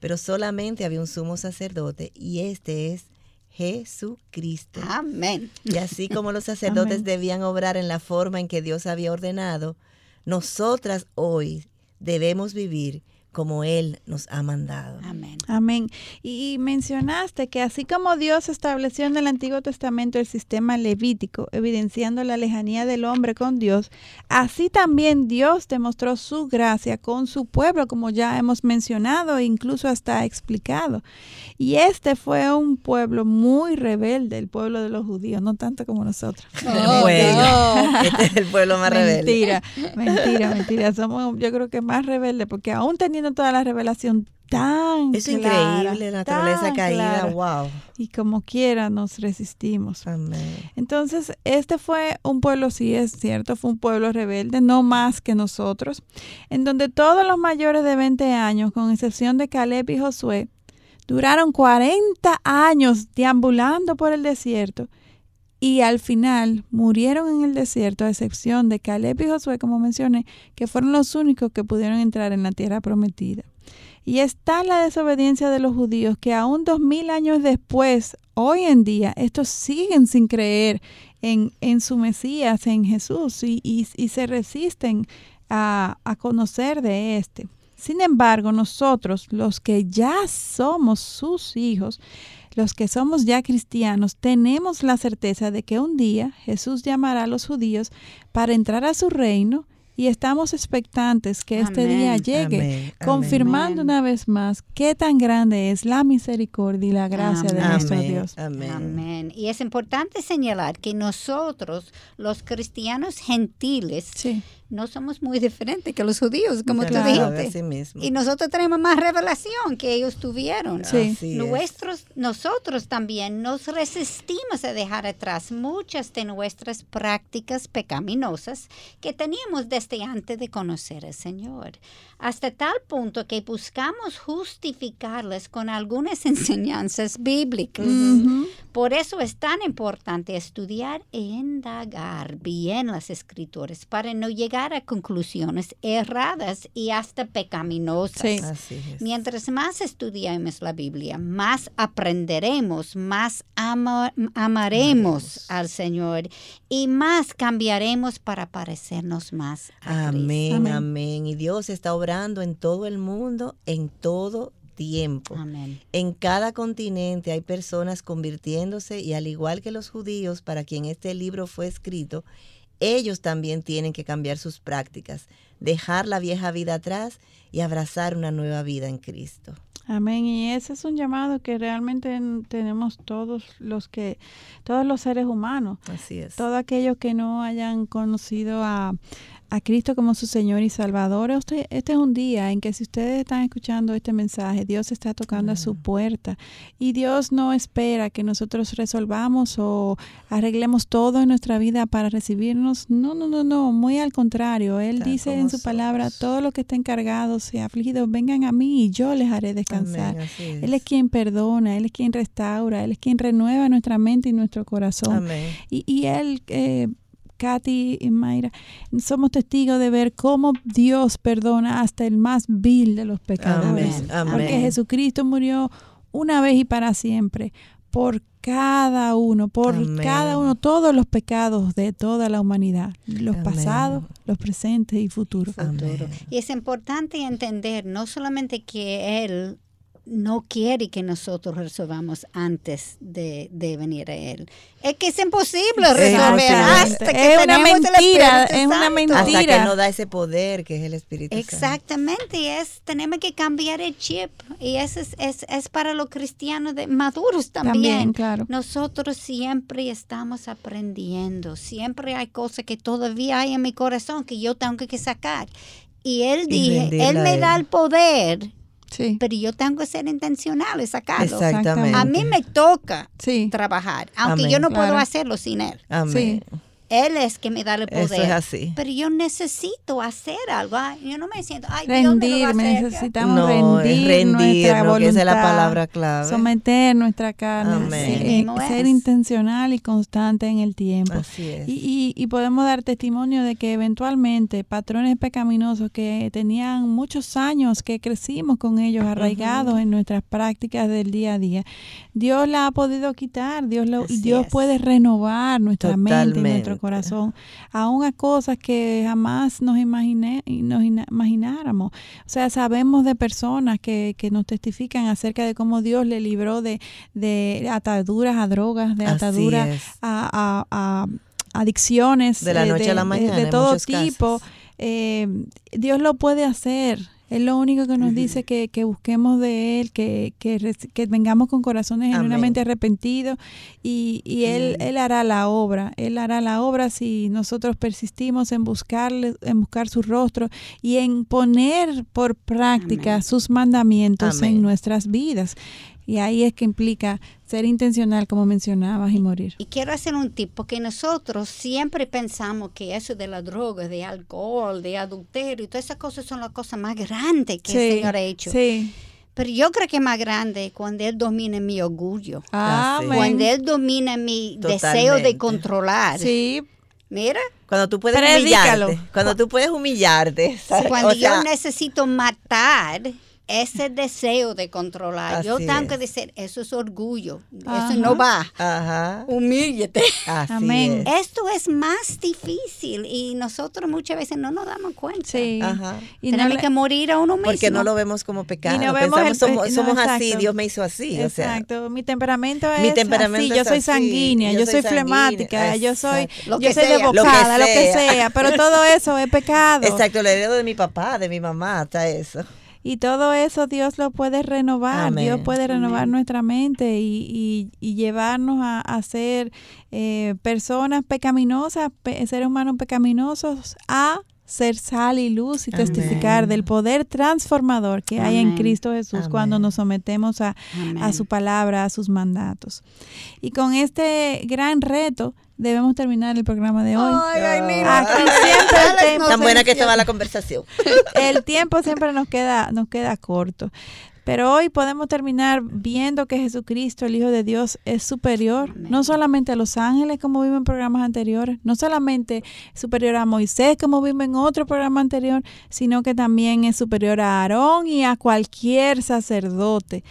Pero solamente había un sumo sacerdote y este es Jesucristo. Amén. Y así como los [LAUGHS] sacerdotes debían obrar en la forma en que Dios había ordenado, nosotras hoy debemos vivir como Él nos ha mandado. Amén. Amén. Y mencionaste que así como Dios estableció en el Antiguo Testamento el sistema levítico, evidenciando la lejanía del hombre con Dios, así también Dios demostró su gracia con su pueblo, como ya hemos mencionado e incluso hasta explicado. Y este fue un pueblo muy rebelde, el pueblo de los judíos, no tanto como nosotros. [LAUGHS] Oh, bueno, [LAUGHS] este es el pueblo más rebelde. Mentira, mentira, mentira. Somos, yo creo que más rebelde, porque aún teniendo toda la revelación tan Es increíble, la naturaleza caída, wow. Y como quiera nos resistimos. Amén. Entonces, este fue un pueblo, sí es cierto, fue un pueblo rebelde, no más que nosotros, en donde todos los mayores de 20 años, con excepción de Caleb y Josué, Duraron 40 años deambulando por el desierto y al final murieron en el desierto, a excepción de Caleb y Josué, como mencioné, que fueron los únicos que pudieron entrar en la tierra prometida. Y está la desobediencia de los judíos que aún dos mil años después, hoy en día, estos siguen sin creer en, en su Mesías, en Jesús, y, y, se resisten a, a conocer de éste. Sin embargo, nosotros, los que ya somos sus hijos, los que somos ya cristianos, tenemos la certeza de que un día Jesús llamará a los judíos para entrar a su reino y estamos expectantes que este día llegue, confirmando una vez más qué tan grande es la misericordia y la gracia de nuestro Dios. Amén. Y es importante señalar que nosotros, los cristianos gentiles, sí no somos muy diferentes que los judíos, como tú dijiste. y nosotros tenemos más revelación que ellos tuvieron. Nuestros, nosotros también nos resistimos a dejar atrás muchas de nuestras prácticas pecaminosas que teníamos desde antes de conocer al Señor, hasta tal punto que buscamos justificarlas con algunas [LAUGHS] enseñanzas bíblicas. Por eso es tan importante estudiar e indagar bien las escrituras para no llegar a conclusiones erradas y hasta pecaminosas. Mientras más estudiamos la Biblia, más aprenderemos, más amaremos. al Señor y más cambiaremos para parecernos más amén, amén, amén. Y Dios está obrando en todo el mundo, en todo tiempo. Amén. En cada continente hay personas convirtiéndose y al igual que los judíos para quien este libro fue escrito, ellos también tienen que cambiar sus prácticas, dejar la vieja vida atrás y abrazar una nueva vida en Cristo. Amén. Y ese es un llamado que realmente tenemos todos los que, todos los seres humanos. Así es. Todos aquellos que no hayan conocido a, a Cristo como su Señor y Salvador, este, este, es un día en que si ustedes están escuchando este mensaje, Dios está tocando a su puerta y Dios no espera que nosotros resolvamos o arreglemos todo en nuestra vida para recibirnos. No, no, no, no, muy al contrario. Él dice en su palabra, todos los que estén cargados y afligidos, vengan a mí y yo les haré descansar. Él es quien perdona, Él es quien restaura, Él es quien renueva nuestra mente y nuestro corazón. Y, y Él... Eh, Katy y Mayra, somos testigos de ver cómo Dios perdona hasta el más vil de los pecadores. Porque Jesucristo murió una vez y para siempre por cada uno, por cada uno, todos los pecados de toda la humanidad, los pasados, los presentes y futuros. Y es importante entender no solamente que Él no quiere que nosotros resolvamos antes de, venir a Él. Es que es imposible resolver hasta que es una mentira, es una mentira. Hasta que no da ese poder que es el Espíritu Exactamente, y es, tenemos que cambiar el chip y eso es, es, es para los cristianos de, maduros también. también claro. Nosotros siempre estamos aprendiendo, siempre hay cosas que todavía hay en mi corazón que yo tengo que sacar. Y Él, dije, él me da el poder pero yo tengo que ser intencional y sacarlo. Exactamente. A mí me toca trabajar, aunque yo no puedo hacerlo sin él. Amén. Él es que me da el poder. Eso es así. Pero yo necesito hacer algo. Yo no me siento, ay, rendir, necesitamos no, rendir, rendir nuestra voluntad, esa es la palabra clave. Someter nuestra carne, ser intencional y constante en el tiempo. Así es. Y, y, podemos dar testimonio de que eventualmente patrones pecaminosos que tenían muchos años, que crecimos con ellos arraigados en nuestras prácticas del día a día, Dios la ha podido quitar, Dios, lo, Dios puede renovar nuestra mente y nuestro corazón, aún a cosas que jamás nos, imaginé, nos imagináramos. O sea, sabemos de personas que, que nos testifican acerca de cómo Dios le libró de, de ataduras a drogas, de ataduras a, a, adicciones. De la noche a la mañana. De, todo tipo. Eh, Dios lo puede hacer. Es lo único que nos dice que, que, busquemos de Él, que, que, que vengamos con corazones genuinamente arrepentidos y, y él, él hará la obra. Él hará la obra si nosotros persistimos en buscarle, en buscar su rostro y en poner por práctica sus mandamientos en nuestras vidas. Y ahí es que implica ser intencional, como mencionabas, y morir. Y quiero hacer un tip, porque nosotros siempre pensamos que eso de la droga, de alcohol, de adulterio, todas esas cosas son las cosas más grandes que el Señor ha hecho. Sí. Pero yo creo que es más grande cuando Él domina mi orgullo. Ah, cuando Él domina mi deseo de controlar. Sí. Mira. Cuando tú puedes humillarte. Cuando tú puedes humillarte. Cuando yo necesito matar ese deseo de controlar. yo tengo que decir, eso es orgullo, eso no va. Ajá. Humíllate. Amén. Esto es más difícil y nosotros muchas veces no nos damos cuenta. Sí. Ajá. Y Tenemos que morir a uno mismo. Porque no lo vemos como pecado. Y no vemos Pensamos, somos, así, Dios me hizo así. Exacto. mi temperamento es mi temperamento así. yo soy sanguínea, yo, soy, flemática, yo soy, lo yo soy devocada, lo que sea. Pero todo eso es pecado. [LAUGHS] Exacto, lo heredo de mi papá, de mi mamá, hasta eso. Y todo eso Dios lo puede renovar, Dios puede renovar nuestra mente y, y, llevarnos a, a ser eh, personas pecaminosas, seres humanos pecaminosos, a ser sal y luz y testificar del poder transformador que hay en Cristo Jesús cuando nos sometemos a, a, su palabra, a sus mandatos. Y con este gran reto debemos terminar el programa de hoy. Ay, siempre Tan buena que estaba la conversación. [LAUGHS] El tiempo siempre nos queda, nos queda corto. Pero hoy podemos terminar viendo que Jesucristo, el Hijo de Dios, es superior, no solamente a los ángeles, como vimos en programas anteriores, no solamente superior a Moisés, como vimos en otro programa anterior, sino que también es superior a Aarón y a cualquier sacerdote.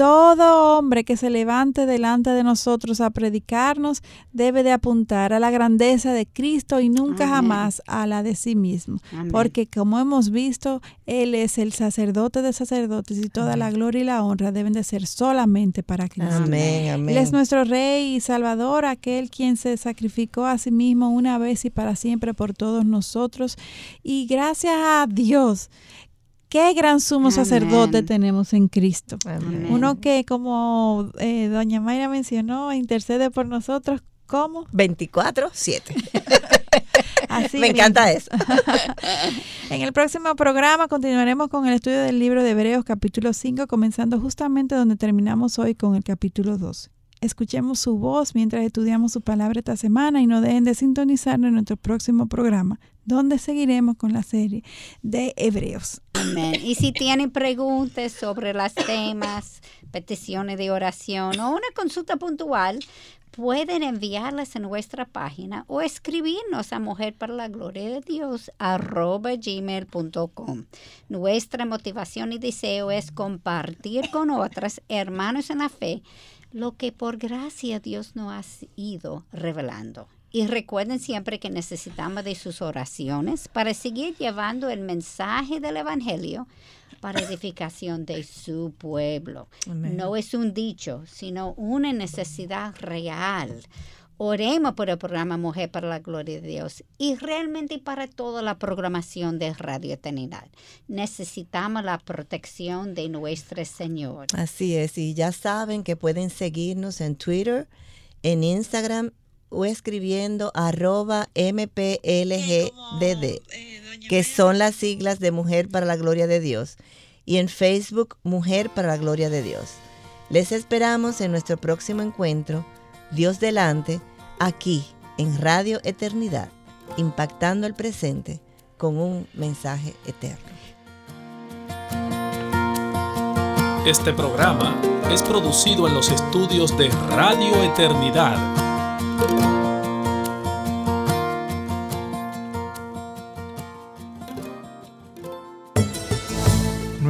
Todo hombre que se levante delante de nosotros a predicarnos debe de apuntar a la grandeza de Cristo y nunca jamás a la de sí mismo. Porque como hemos visto, Él es el sacerdote de sacerdotes y toda la gloria y la honra deben de ser solamente para Cristo. Él es nuestro Rey y Salvador, aquel quien se sacrificó a sí mismo una vez y para siempre por todos nosotros. Y gracias a Dios qué gran sumo sacerdote tenemos en Cristo. Uno que, como eh, doña Mayra mencionó, intercede por nosotros como 24-7. [LAUGHS] Así Me mismo. encanta eso. [LAUGHS] En el próximo programa continuaremos con el estudio del libro de Hebreos capítulo 5, comenzando justamente donde terminamos hoy con el capítulo 2. Escuchemos su voz mientras estudiamos su palabra esta semana y no dejen de sintonizarnos en nuestro próximo programa, donde seguiremos con la serie de Hebreos. Amén. Y si tienen preguntas sobre los temas, peticiones de oración o una consulta puntual, pueden enviarlas a nuestra página o escribirnos a Mujer para la Gloria de Dios arroba gmail.com. Nuestra motivación y deseo es compartir con otras hermanos en la fe lo que por gracia Dios nos ha ido revelando. Y recuerden siempre que necesitamos de sus oraciones para seguir llevando el mensaje del Evangelio para [COUGHS] edificación de su pueblo. Amén. No es un dicho, sino una necesidad real. Oremos por el programa Mujer para la Gloria de Dios y realmente para toda la programación de Radio Eternidad. Necesitamos la protección de nuestro Señor. Así es, y ya saben que pueden seguirnos en Twitter, en Instagram o escribiendo arroba MPLGDD, que son las siglas de Mujer para la Gloria de Dios, y en Facebook Mujer para la Gloria de Dios. Les esperamos en nuestro próximo encuentro, Dios delante, aquí en Radio Eternidad, impactando el presente con un mensaje eterno. Este programa es producido en los estudios de Radio Eternidad.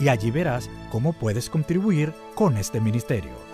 y allí verás cómo puedes contribuir con este ministerio.